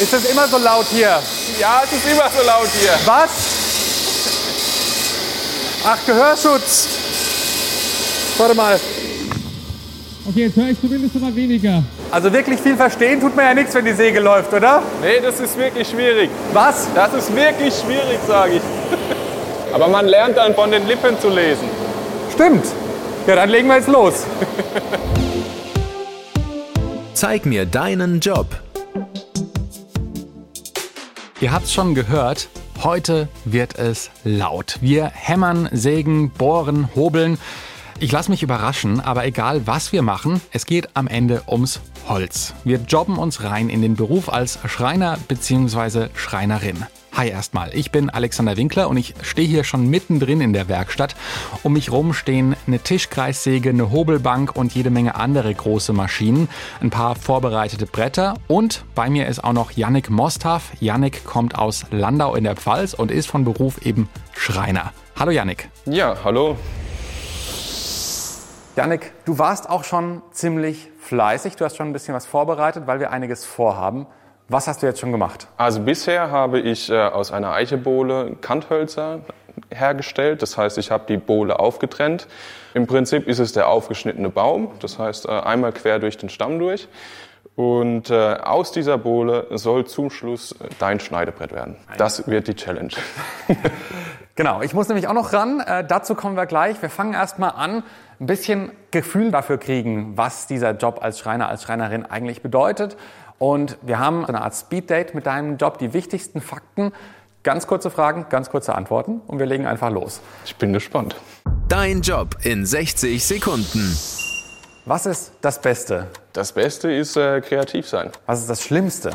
Ist es immer so laut hier? Ja, es ist immer so laut hier. Was? Ach, Gehörschutz. Warte mal. Okay, jetzt höre ich zumindest aber weniger. Also wirklich viel verstehen tut man ja nichts, wenn die Säge läuft, oder? Nee, das ist wirklich schwierig. Was? Das ist wirklich schwierig, sage ich. Aber man lernt dann von den Lippen zu lesen. Stimmt. Ja, dann legen wir jetzt los. Zeig mir deinen Job. Ihr habt's schon gehört, heute wird es laut. Wir hämmern, sägen, bohren, hobeln. Ich lasse mich überraschen, aber egal was wir machen, es geht am Ende ums Holz. Wir jobben uns rein in den Beruf als Schreiner bzw. Schreinerin. Hi erstmal, ich bin Alexander Winkler und ich stehe hier schon mittendrin in der Werkstatt. Um mich rum stehen eine Tischkreissäge, eine Hobelbank und jede Menge andere große Maschinen, ein paar vorbereitete Bretter und bei mir ist auch noch Yannick Mostaf. Yannick kommt aus Landau in der Pfalz und ist von Beruf eben Schreiner. Hallo Yannick. Ja, hallo. Yannick, du warst auch schon ziemlich fleißig. Du hast schon ein bisschen was vorbereitet, weil wir einiges vorhaben. Was hast du jetzt schon gemacht? Also bisher habe ich äh, aus einer Eichebohle Kanthölzer hergestellt. Das heißt, ich habe die Bohle aufgetrennt. Im Prinzip ist es der aufgeschnittene Baum. Das heißt, äh, einmal quer durch den Stamm durch. Und äh, aus dieser Bohle soll zum Schluss dein Schneidebrett werden. Das wird die Challenge. genau, ich muss nämlich auch noch ran. Äh, dazu kommen wir gleich. Wir fangen erstmal an, ein bisschen Gefühl dafür kriegen, was dieser Job als Schreiner, als Schreinerin eigentlich bedeutet. Und wir haben eine Art Speeddate mit deinem Job, die wichtigsten Fakten, ganz kurze Fragen, ganz kurze Antworten und wir legen einfach los. Ich bin gespannt. Dein Job in 60 Sekunden. Was ist das Beste? Das Beste ist äh, kreativ sein. Was ist das Schlimmste?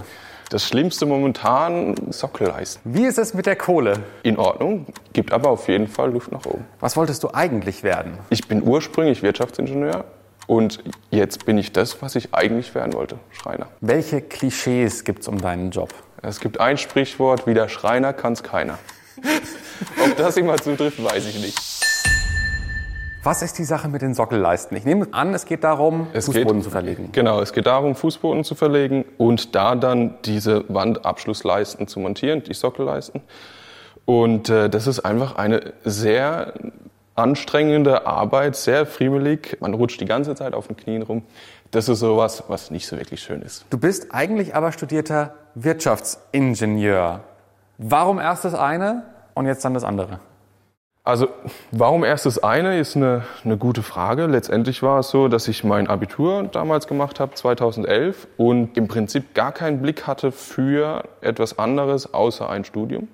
Das Schlimmste momentan Sockelleisten. Wie ist es mit der Kohle? In Ordnung, gibt aber auf jeden Fall Luft nach oben. Was wolltest du eigentlich werden? Ich bin ursprünglich Wirtschaftsingenieur und jetzt bin ich das, was ich eigentlich werden wollte, Schreiner. Welche Klischees gibt es um deinen Job? Es gibt ein Sprichwort, wie der Schreiner kann es keiner. Ob das immer zutrifft, weiß ich nicht. Was ist die Sache mit den Sockelleisten? Ich nehme an, es geht darum, Es Fußboden geht- zu verlegen. Genau, es geht darum, Fußboden zu verlegen und da dann diese Wandabschlussleisten zu montieren, die Sockelleisten. Und äh, das ist einfach eine sehr anstrengende Arbeit, sehr friemelig. Man rutscht die ganze Zeit auf den Knien rum. Das ist sowas, was nicht so wirklich schön ist. Du bist eigentlich aber studierter Wirtschaftsingenieur. Warum erst das eine und jetzt dann das andere? Also, warum erst das eine, ist eine, eine gute Frage. Letztendlich war es so, dass ich mein Abitur damals gemacht habe, 2011, und im Prinzip gar keinen Blick hatte für etwas anderes außer ein Studium.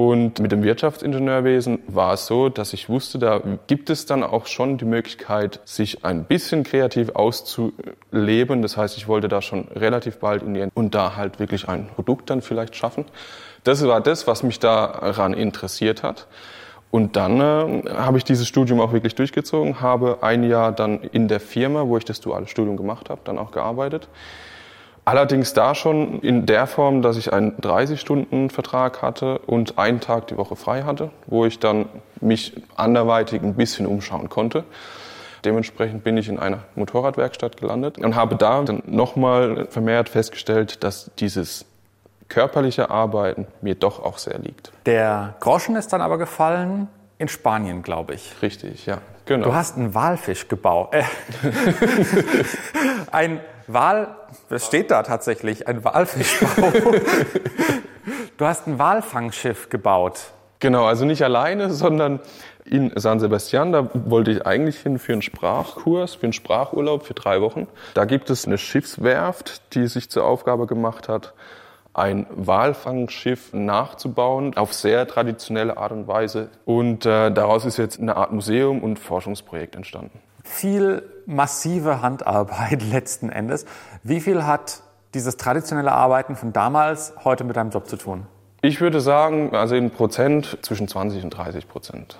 Und mit dem Wirtschaftsingenieurwesen war es so, dass ich wusste, da gibt es dann auch schon die Möglichkeit, sich ein bisschen kreativ auszuleben. Das heißt, ich wollte da schon relativ bald in die und da halt wirklich ein Produkt dann vielleicht schaffen. Das war das, was mich daran interessiert hat. Und dann äh, habe ich dieses Studium auch wirklich durchgezogen, habe ein Jahr dann in der Firma, wo ich das duale Studium gemacht habe, dann auch gearbeitet. Allerdings da schon in der Form, dass ich einen 30-Stunden-Vertrag hatte und einen Tag die Woche frei hatte, wo ich dann mich anderweitig ein bisschen umschauen konnte. Dementsprechend bin ich in einer Motorradwerkstatt gelandet und habe da dann nochmal vermehrt festgestellt, dass dieses körperliche Arbeiten mir doch auch sehr liegt. Der Groschen ist dann aber gefallen in Spanien, glaube ich. Richtig, ja, genau. Du hast einen Walfisch gebaut. Äh, ein Wal, das steht da tatsächlich, ein Walfischbau. du hast ein Walfangschiff gebaut. Genau, also nicht alleine, sondern in San Sebastian. Da wollte ich eigentlich hin für einen Sprachkurs, für einen Sprachurlaub für drei Wochen. Da gibt es eine Schiffswerft, die sich zur Aufgabe gemacht hat, ein Walfangschiff nachzubauen auf sehr traditionelle Art und Weise. Und äh, daraus ist jetzt eine Art Museum und Forschungsprojekt entstanden. Viel massive Handarbeit letzten Endes. Wie viel hat dieses traditionelle Arbeiten von damals heute mit deinem Job zu tun? Ich würde sagen, also in Prozent zwischen 20 und 30 Prozent.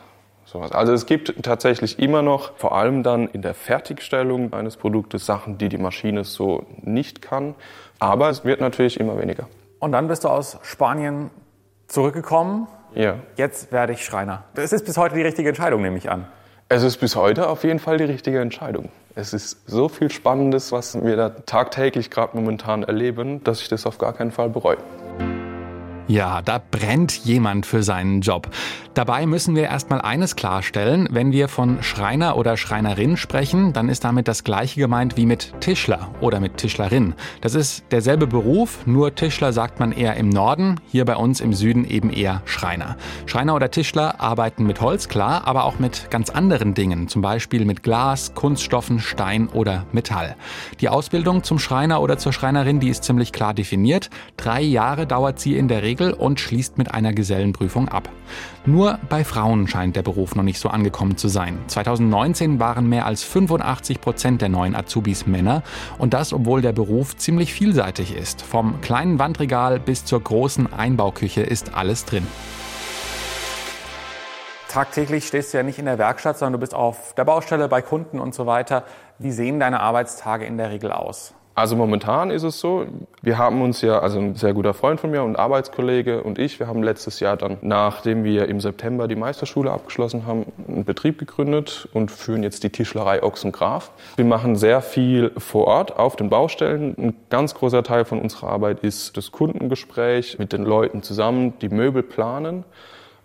Also es gibt tatsächlich immer noch, vor allem dann in der Fertigstellung eines Produktes, Sachen, die die Maschine so nicht kann. Aber es wird natürlich immer weniger. Und dann bist du aus Spanien zurückgekommen. Ja. Jetzt werde ich Schreiner. Das ist bis heute die richtige Entscheidung, nehme ich an. Es ist bis heute auf jeden Fall die richtige Entscheidung. Es ist so viel Spannendes, was wir da tagtäglich gerade momentan erleben, dass ich das auf gar keinen Fall bereue. Ja, da brennt jemand für seinen Job. Dabei müssen wir erstmal eines klarstellen. Wenn wir von Schreiner oder Schreinerin sprechen, dann ist damit das gleiche gemeint wie mit Tischler oder mit Tischlerin. Das ist derselbe Beruf, nur Tischler sagt man eher im Norden, hier bei uns im Süden eben eher Schreiner. Schreiner oder Tischler arbeiten mit Holz, klar, aber auch mit ganz anderen Dingen, zum Beispiel mit Glas, Kunststoffen, Stein oder Metall. Die Ausbildung zum Schreiner oder zur Schreinerin, die ist ziemlich klar definiert. Drei Jahre dauert sie in der Regel Regel und schließt mit einer Gesellenprüfung ab. Nur bei Frauen scheint der Beruf noch nicht so angekommen zu sein. 2019 waren mehr als 85 Prozent der neuen Azubis Männer und das, obwohl der Beruf ziemlich vielseitig ist. Vom kleinen Wandregal bis zur großen Einbauküche ist alles drin. Tagtäglich stehst du ja nicht in der Werkstatt, sondern du bist auf der Baustelle bei Kunden und so weiter. Wie sehen deine Arbeitstage in der Regel aus? Also momentan ist es so, wir haben uns ja, also ein sehr guter Freund von mir und Arbeitskollege und ich, wir haben letztes Jahr dann, nachdem wir im September die Meisterschule abgeschlossen haben, einen Betrieb gegründet und führen jetzt die Tischlerei Ochsengraf. Wir machen sehr viel vor Ort auf den Baustellen. Ein ganz großer Teil von unserer Arbeit ist das Kundengespräch mit den Leuten zusammen, die Möbel planen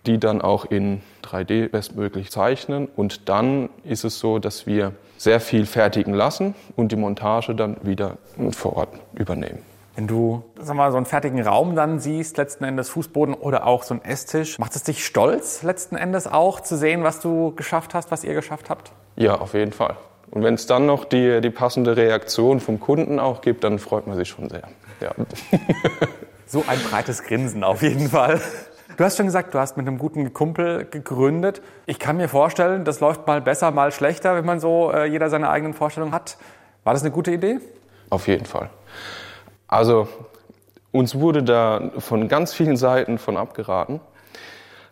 die dann auch in 3D bestmöglich zeichnen. Und dann ist es so, dass wir sehr viel fertigen lassen und die Montage dann wieder vor Ort übernehmen. Wenn du sag mal, so einen fertigen Raum dann siehst, letzten Endes Fußboden oder auch so ein Esstisch, macht es dich stolz, letzten Endes auch zu sehen, was du geschafft hast, was ihr geschafft habt? Ja, auf jeden Fall. Und wenn es dann noch die, die passende Reaktion vom Kunden auch gibt, dann freut man sich schon sehr. Ja. so ein breites Grinsen auf jeden Fall. Du hast schon gesagt, du hast mit einem guten Kumpel gegründet. Ich kann mir vorstellen, das läuft mal besser, mal schlechter, wenn man so äh, jeder seine eigenen Vorstellungen hat. War das eine gute Idee? Auf jeden Fall. Also uns wurde da von ganz vielen Seiten von abgeraten,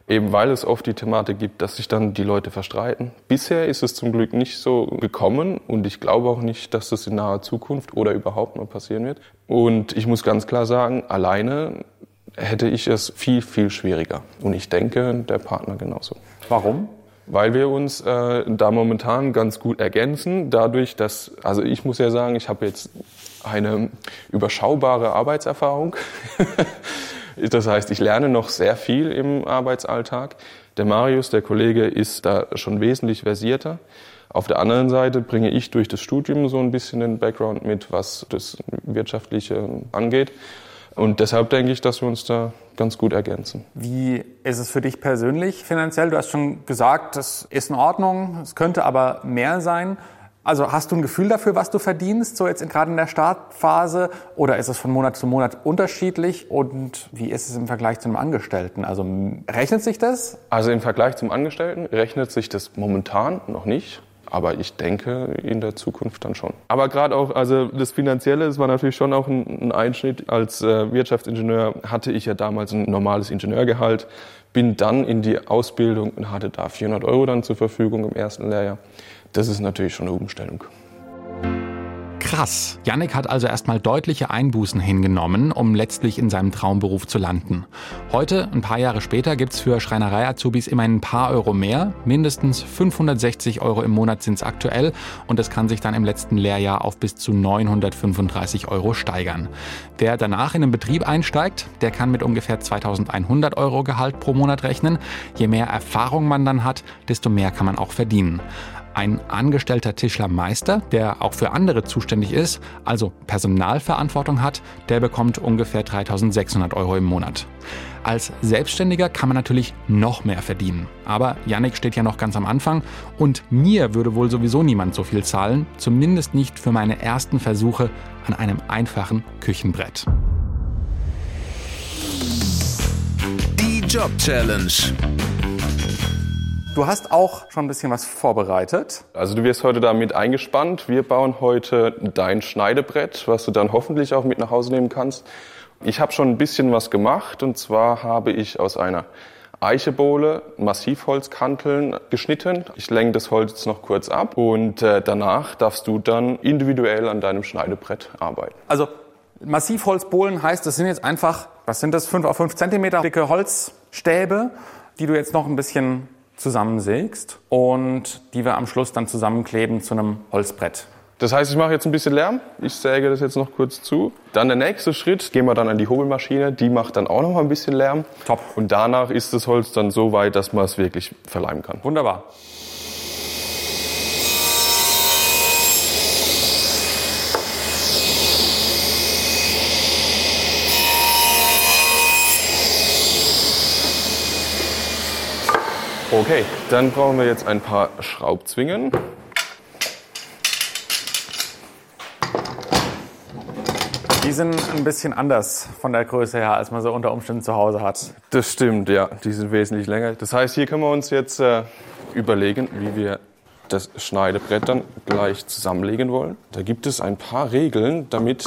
eben weil es oft die Thematik gibt, dass sich dann die Leute verstreiten. Bisher ist es zum Glück nicht so gekommen und ich glaube auch nicht, dass das in naher Zukunft oder überhaupt mal passieren wird. Und ich muss ganz klar sagen, alleine hätte ich es viel, viel schwieriger. Und ich denke, der Partner genauso. Warum? Weil wir uns äh, da momentan ganz gut ergänzen, dadurch, dass, also ich muss ja sagen, ich habe jetzt eine überschaubare Arbeitserfahrung. das heißt, ich lerne noch sehr viel im Arbeitsalltag. Der Marius, der Kollege, ist da schon wesentlich versierter. Auf der anderen Seite bringe ich durch das Studium so ein bisschen den Background mit, was das Wirtschaftliche angeht. Und deshalb denke ich, dass wir uns da ganz gut ergänzen. Wie ist es für dich persönlich finanziell? Du hast schon gesagt, das ist in Ordnung, es könnte aber mehr sein. Also hast du ein Gefühl dafür, was du verdienst, so jetzt in, gerade in der Startphase? Oder ist es von Monat zu Monat unterschiedlich? Und wie ist es im Vergleich zu einem Angestellten? Also rechnet sich das? Also im Vergleich zum Angestellten rechnet sich das momentan noch nicht. Aber ich denke in der Zukunft dann schon. Aber gerade auch, also das Finanzielle, das war natürlich schon auch ein, Einschnitt. Als äh, Wirtschaftsingenieur hatte ich ja damals ein normales Ingenieurgehalt, bin dann in die Ausbildung und hatte da 400 Euro dann zur Verfügung im ersten Lehrjahr. Das ist natürlich schon eine Umstellung. Krass. Yannick hat also erstmal deutliche Einbußen hingenommen, um letztlich in seinem Traumberuf zu landen. Heute, ein paar Jahre später, gibt's für Schreinerei-Azubis immerhin ein paar Euro mehr. Mindestens 560 Euro im Monat sind's aktuell und das kann sich dann im letzten Lehrjahr auf bis zu 935 Euro steigern. Wer danach in einen Betrieb einsteigt, der kann mit ungefähr 2100 Euro Gehalt pro Monat rechnen. Je mehr Erfahrung man dann hat, desto mehr kann man auch verdienen. Ein angestellter Tischlermeister, der auch für andere zuständig ist, also Personalverantwortung hat, der bekommt ungefähr 3600 Euro im Monat. Als Selbstständiger kann man natürlich noch mehr verdienen. Aber Yannick steht ja noch ganz am Anfang und mir würde wohl sowieso niemand so viel zahlen, zumindest nicht für meine ersten Versuche an einem einfachen Küchenbrett. Die Job Challenge. Du hast auch schon ein bisschen was vorbereitet. Also du wirst heute damit eingespannt. Wir bauen heute dein Schneidebrett, was du dann hoffentlich auch mit nach Hause nehmen kannst. Ich habe schon ein bisschen was gemacht und zwar habe ich aus einer Eichebohle Massivholzkanteln geschnitten. Ich lenke das Holz noch kurz ab und äh, danach darfst du dann individuell an deinem Schneidebrett arbeiten. Also Massivholzbohlen heißt, das sind jetzt einfach, was sind das, 5 auf 5 Zentimeter dicke Holzstäbe, die du jetzt noch ein bisschen zusammensägst und die wir am Schluss dann zusammenkleben zu einem Holzbrett. Das heißt, ich mache jetzt ein bisschen Lärm. Ich säge das jetzt noch kurz zu. Dann der nächste Schritt, gehen wir dann an die Hobelmaschine. Die macht dann auch noch mal ein bisschen Lärm. Top. Und danach ist das Holz dann so weit, dass man es wirklich verleimen kann. Wunderbar. Okay, dann brauchen wir jetzt ein paar Schraubzwingen. Die sind ein bisschen anders von der Größe her, als man so unter Umständen zu Hause hat. Das stimmt, ja. Die sind wesentlich länger. Das heißt, hier können wir uns jetzt äh, überlegen, wie wir das Schneidebrett dann gleich zusammenlegen wollen. Da gibt es ein paar Regeln, damit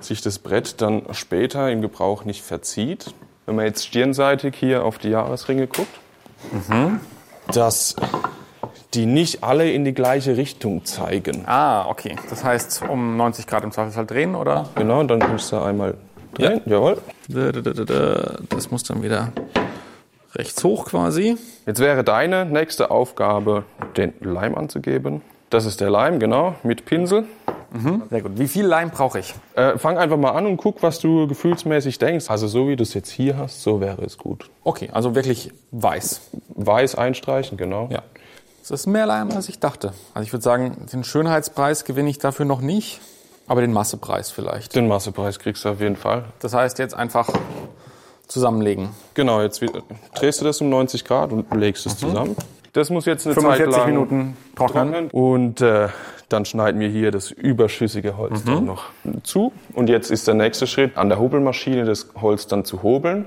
sich das Brett dann später im Gebrauch nicht verzieht. Wenn man jetzt stirnseitig hier auf die Jahresringe guckt, dass die nicht alle in die gleiche Richtung zeigen. Ah, okay. Das heißt, um 90 Grad im Zweifelsfall drehen, oder? Genau, dann musst du einmal drehen. Jawohl. Das muss dann wieder rechts hoch quasi. Jetzt wäre deine nächste Aufgabe, den Leim anzugeben. Das ist der Leim, genau, mit Pinsel. Sehr gut. Wie viel Leim brauche ich? Äh, fang einfach mal an und guck, was du gefühlsmäßig denkst. Also so wie du es jetzt hier hast, so wäre es gut. Okay, also wirklich weiß. Weiß einstreichen, genau. Ja. Das ist mehr Leim, als ich dachte. Also ich würde sagen, den Schönheitspreis gewinne ich dafür noch nicht, aber den Massepreis vielleicht. Den Massepreis kriegst du auf jeden Fall. Das heißt jetzt einfach zusammenlegen. Genau, jetzt drehst du das um 90 Grad und legst es zusammen. Das muss jetzt eine Zeit 45 lang Minuten trocknen. trocknen. Und äh, dann schneiden wir hier das überschüssige Holz dann noch zu. Und jetzt ist der nächste Schritt, an der Hobelmaschine das Holz dann zu hobeln.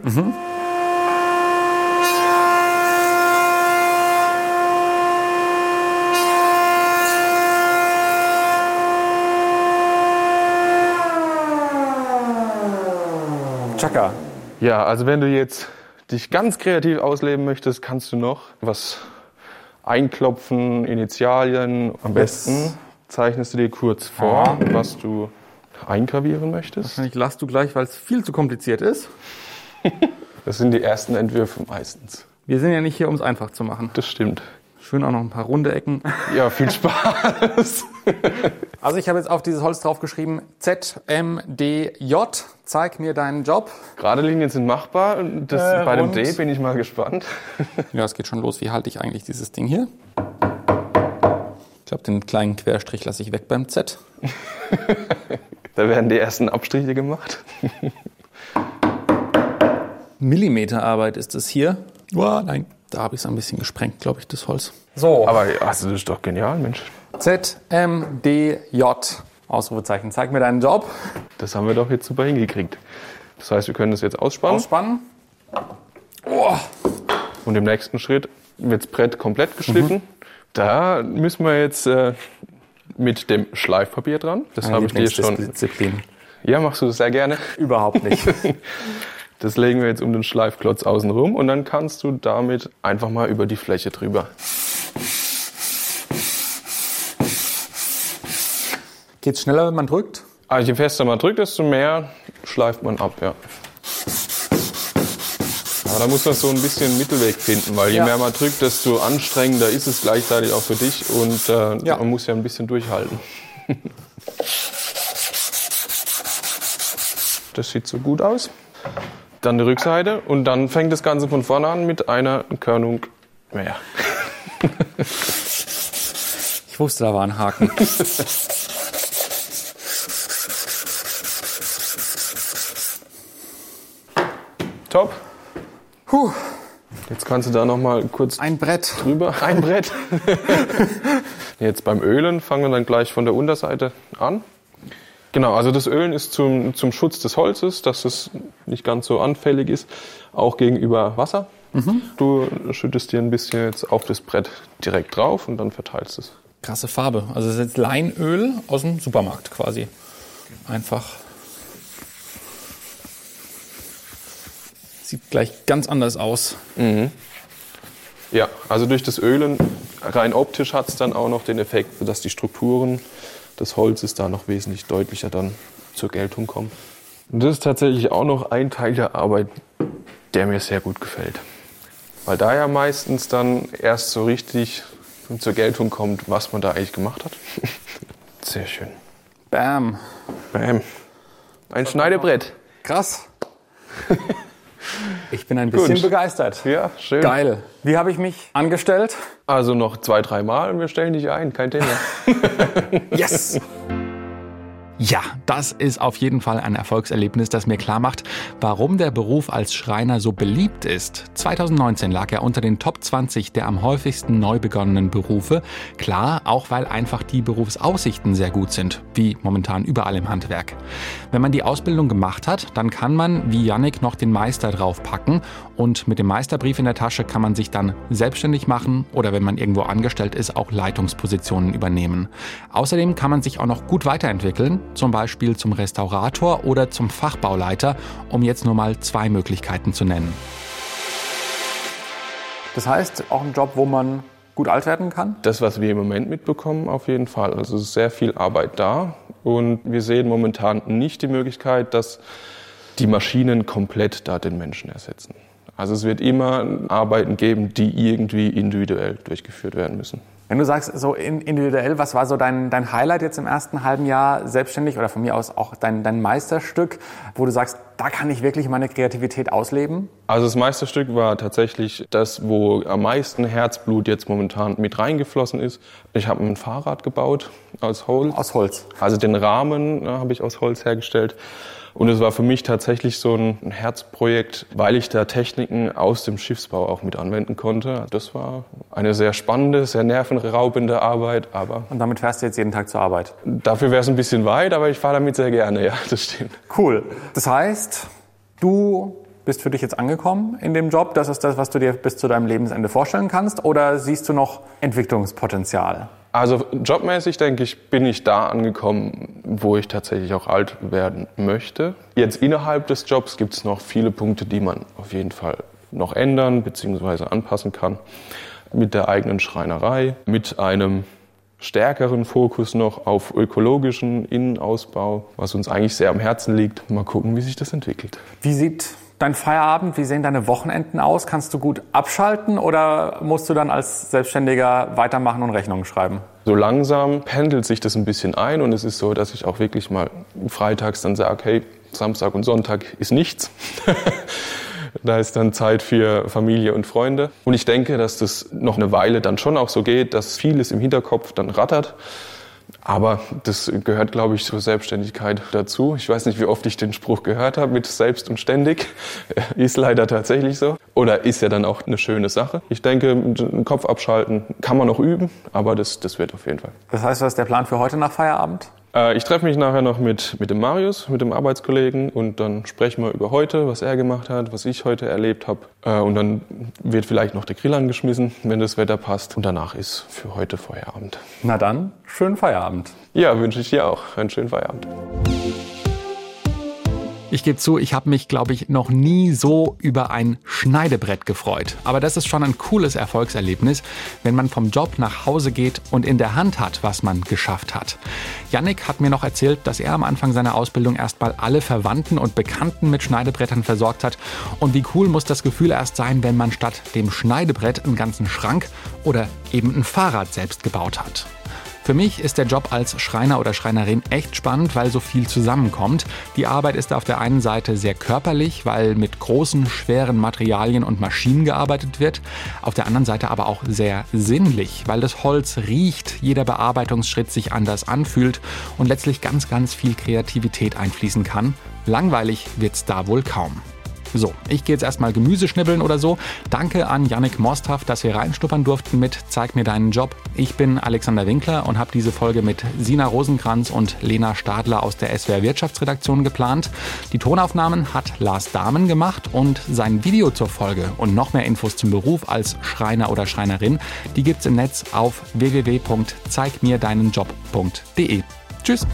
Chaka. Ja, also wenn du jetzt dich ganz kreativ ausleben möchtest, kannst du noch was einklopfen, Initialien. Am besten zeichnest du dir kurz vor, was du eingravieren möchtest. Ich lass du gleich, weil es viel zu kompliziert ist. Das sind die ersten Entwürfe meistens. Wir sind ja nicht hier, um es einfach zu machen. Das stimmt. Schön auch noch ein paar runde Ecken. Ja, viel Spaß. Also ich habe jetzt auf dieses Holz draufgeschrieben, ZMDJ, zeig mir deinen Job. Gerade Linien sind machbar. Das, Äh, bei dem. D bin ich mal gespannt. Ja, es geht schon los. Wie halte ich eigentlich dieses Ding hier? Ich glaube, den kleinen Querstrich lasse ich weg beim Z. Da werden die ersten Abstriche gemacht. Millimeterarbeit ist es hier. Wow, nein, da habe ich es ein bisschen gesprengt, glaube ich, das Holz. So, Aber also, das ist doch genial, Mensch. ZMDJ. Ausrufezeichen. Zeig mir deinen Job. Das haben wir doch jetzt super hingekriegt. Das heißt, wir können das jetzt ausspannen. Ausspannen. Und im nächsten Schritt wird das Brett komplett geschliffen. Da müssen wir jetzt äh, mit dem Schleifpapier dran. Das habe ich dir schon. Disziplin. Ja, machst du sehr gerne. Überhaupt nicht. Das legen wir jetzt um den Schleifklotz außen rum und dann kannst du damit einfach mal über die Fläche drüber. Geht's schneller, wenn man drückt? Also je fester man drückt, desto mehr schleift man ab, ja. Aber da muss man so ein bisschen einen Mittelweg finden, weil je Ja. mehr man drückt, desto anstrengender ist es gleichzeitig auch für dich und äh, Ja. man muss ja ein bisschen durchhalten. Das sieht so gut aus. Dann die Rückseite und dann fängt das Ganze von vorne an mit einer Körnung mehr. Ich wusste, da war ein Haken. Top. Puh, Jetzt kannst du da noch mal kurz ein Brett. drüber. Ein Brett. Jetzt beim Ölen fangen wir dann gleich von der Unterseite an. Genau, also das Ölen ist zum, zum Schutz des Holzes, dass es nicht ganz so anfällig ist, auch gegenüber Wasser. Du schüttest dir ein bisschen jetzt auf das Brett direkt drauf und dann verteilst es. Krasse Farbe. Also das ist jetzt Leinöl aus dem Supermarkt quasi. Einfach. Sieht gleich ganz anders aus. Ja, also durch das Ölen rein optisch hat es dann auch noch den Effekt, dass die Strukturen des Holzes da noch wesentlich deutlicher dann zur Geltung kommen. Und das ist tatsächlich auch noch ein Teil der Arbeit, der mir sehr gut gefällt. weil da ja meistens dann erst so richtig zur Geltung kommt, was man da eigentlich gemacht hat. Sehr schön. Bam. Bam. Ein Schneidebrett. Krass. Ich bin ein bisschen Gut. begeistert. Ja, schön. Geil. Wie habe ich mich angestellt? Also noch zwei, drei Mal und wir stellen dich ein, kein Thema. Yes! Ja, das ist auf jeden Fall ein Erfolgserlebnis, das mir klar macht, warum der Beruf als Schreiner so beliebt ist. 2019 lag er unter den Top 20 der am häufigsten neu begonnenen Berufe. Klar, auch weil einfach die Berufsaussichten sehr gut sind, wie momentan überall im Handwerk. Wenn man die Ausbildung gemacht hat, dann kann man, wie Yannick, noch den Meister draufpacken und mit dem Meisterbrief in der Tasche kann man sich dann selbstständig machen oder wenn man irgendwo angestellt ist, auch Leitungspositionen übernehmen. Außerdem kann man sich auch noch gut weiterentwickeln, zum Beispiel zum Restaurator oder zum Fachbauleiter, um jetzt nur mal zwei Möglichkeiten zu nennen. Das heißt, auch ein Job, wo man gut alt werden kann? Das, was wir im Moment mitbekommen, auf jeden Fall. Also es ist sehr viel Arbeit da und wir sehen momentan nicht die Möglichkeit, dass die Maschinen komplett da den Menschen ersetzen. Also es wird immer Arbeiten geben, die irgendwie individuell durchgeführt werden müssen. Wenn du sagst, so in- individuell, was war so dein, dein Highlight jetzt im ersten halben Jahr selbstständig oder von mir aus auch dein, dein Meisterstück, wo du sagst, da kann ich wirklich meine Kreativität ausleben? Also das Meisterstück war tatsächlich das, wo am meisten Herzblut jetzt momentan mit reingeflossen ist. Ich habe ein Fahrrad gebaut aus Holz. Aus Holz. Also den Rahmen äh, habe ich aus Holz hergestellt. Und es war für mich tatsächlich so ein Herzprojekt, weil ich da Techniken aus dem Schiffsbau auch mit anwenden konnte. Das war eine sehr spannende, sehr nervenraubende Arbeit, aber Und damit fährst du jetzt jeden Tag zur Arbeit. dafür wäre es ein bisschen weit, aber ich fahre damit sehr gerne, ja, das stimmt. Cool. Das heißt, du bist für dich jetzt angekommen in dem Job. Das ist das, was du dir bis zu deinem Lebensende vorstellen kannst? Oder siehst du noch Entwicklungspotenzial? Also jobmäßig denke ich, bin ich da angekommen, wo ich tatsächlich auch alt werden möchte. Jetzt innerhalb des Jobs gibt es noch viele Punkte, die man auf jeden Fall noch ändern bzw. anpassen kann. Mit der eigenen Schreinerei, mit einem stärkeren Fokus noch auf ökologischen Innenausbau, was uns eigentlich sehr am Herzen liegt. Mal gucken, wie sich das entwickelt. Wie sieht dein Feierabend, wie sehen deine Wochenenden aus? Kannst du gut abschalten oder musst du dann als Selbstständiger weitermachen und Rechnungen schreiben? So langsam pendelt sich das ein bisschen ein und es ist so, dass ich auch wirklich mal freitags dann sage, hey, Samstag und Sonntag ist nichts. da ist dann Zeit für Familie und Freunde. Und ich denke, dass das noch eine Weile dann schon auch so geht, dass vieles im Hinterkopf dann rattert. Aber das gehört, glaube ich, zur Selbstständigkeit dazu. Ich weiß nicht, wie oft ich den Spruch gehört habe mit selbst und ständig. Ist leider tatsächlich so. Oder ist ja dann auch eine schöne Sache. Ich denke, den Kopf abschalten kann man noch üben, aber das, das wird auf jeden Fall. Das heißt, was ist der Plan für heute nach Feierabend? Äh, Ich treffe mich nachher noch mit, mit dem Marius, mit dem Arbeitskollegen und dann sprechen wir über heute, was er gemacht hat, was ich heute erlebt habe. Äh, Und dann wird vielleicht noch der Grill angeschmissen, wenn das Wetter passt. Und danach ist für heute Feierabend. Na dann, schönen Feierabend. Ja, wünsche ich dir auch einen schönen Feierabend. Ich gebe zu, ich habe mich, glaube ich, noch nie so über ein Schneidebrett gefreut. Aber das ist schon ein cooles Erfolgserlebnis, wenn man vom Job nach Hause geht und in der Hand hat, was man geschafft hat. Yannick hat mir noch erzählt, dass er am Anfang seiner Ausbildung erstmal alle Verwandten und Bekannten mit Schneidebrettern versorgt hat. Und wie cool muss das Gefühl erst sein, wenn man statt dem Schneidebrett einen ganzen Schrank oder eben ein Fahrrad selbst gebaut hat. Für mich ist der Job als Schreiner oder Schreinerin echt spannend, weil so viel zusammenkommt. Die Arbeit ist auf der einen Seite sehr körperlich, weil mit großen, schweren Materialien und Maschinen gearbeitet wird. Auf der anderen Seite aber auch sehr sinnlich, weil das Holz riecht, jeder Bearbeitungsschritt sich anders anfühlt und letztlich ganz, ganz viel Kreativität einfließen kann. Langweilig wird's da wohl kaum. So, ich gehe jetzt erstmal Gemüse schnibbeln oder so. Danke an Yannick Mosthaft, dass wir reinstuppern durften mit Zeig mir deinen Job. Ich bin Alexander Winkler und habe diese Folge mit Sina Rosenkranz und Lena Stadler aus der SWR Wirtschaftsredaktion geplant. Die Tonaufnahmen hat Lars Dahmen gemacht und sein Video zur Folge und noch mehr Infos zum Beruf als Schreiner oder Schreinerin, die gibt's im Netz auf www.zeigmirdeinenjob.de. Tschüss!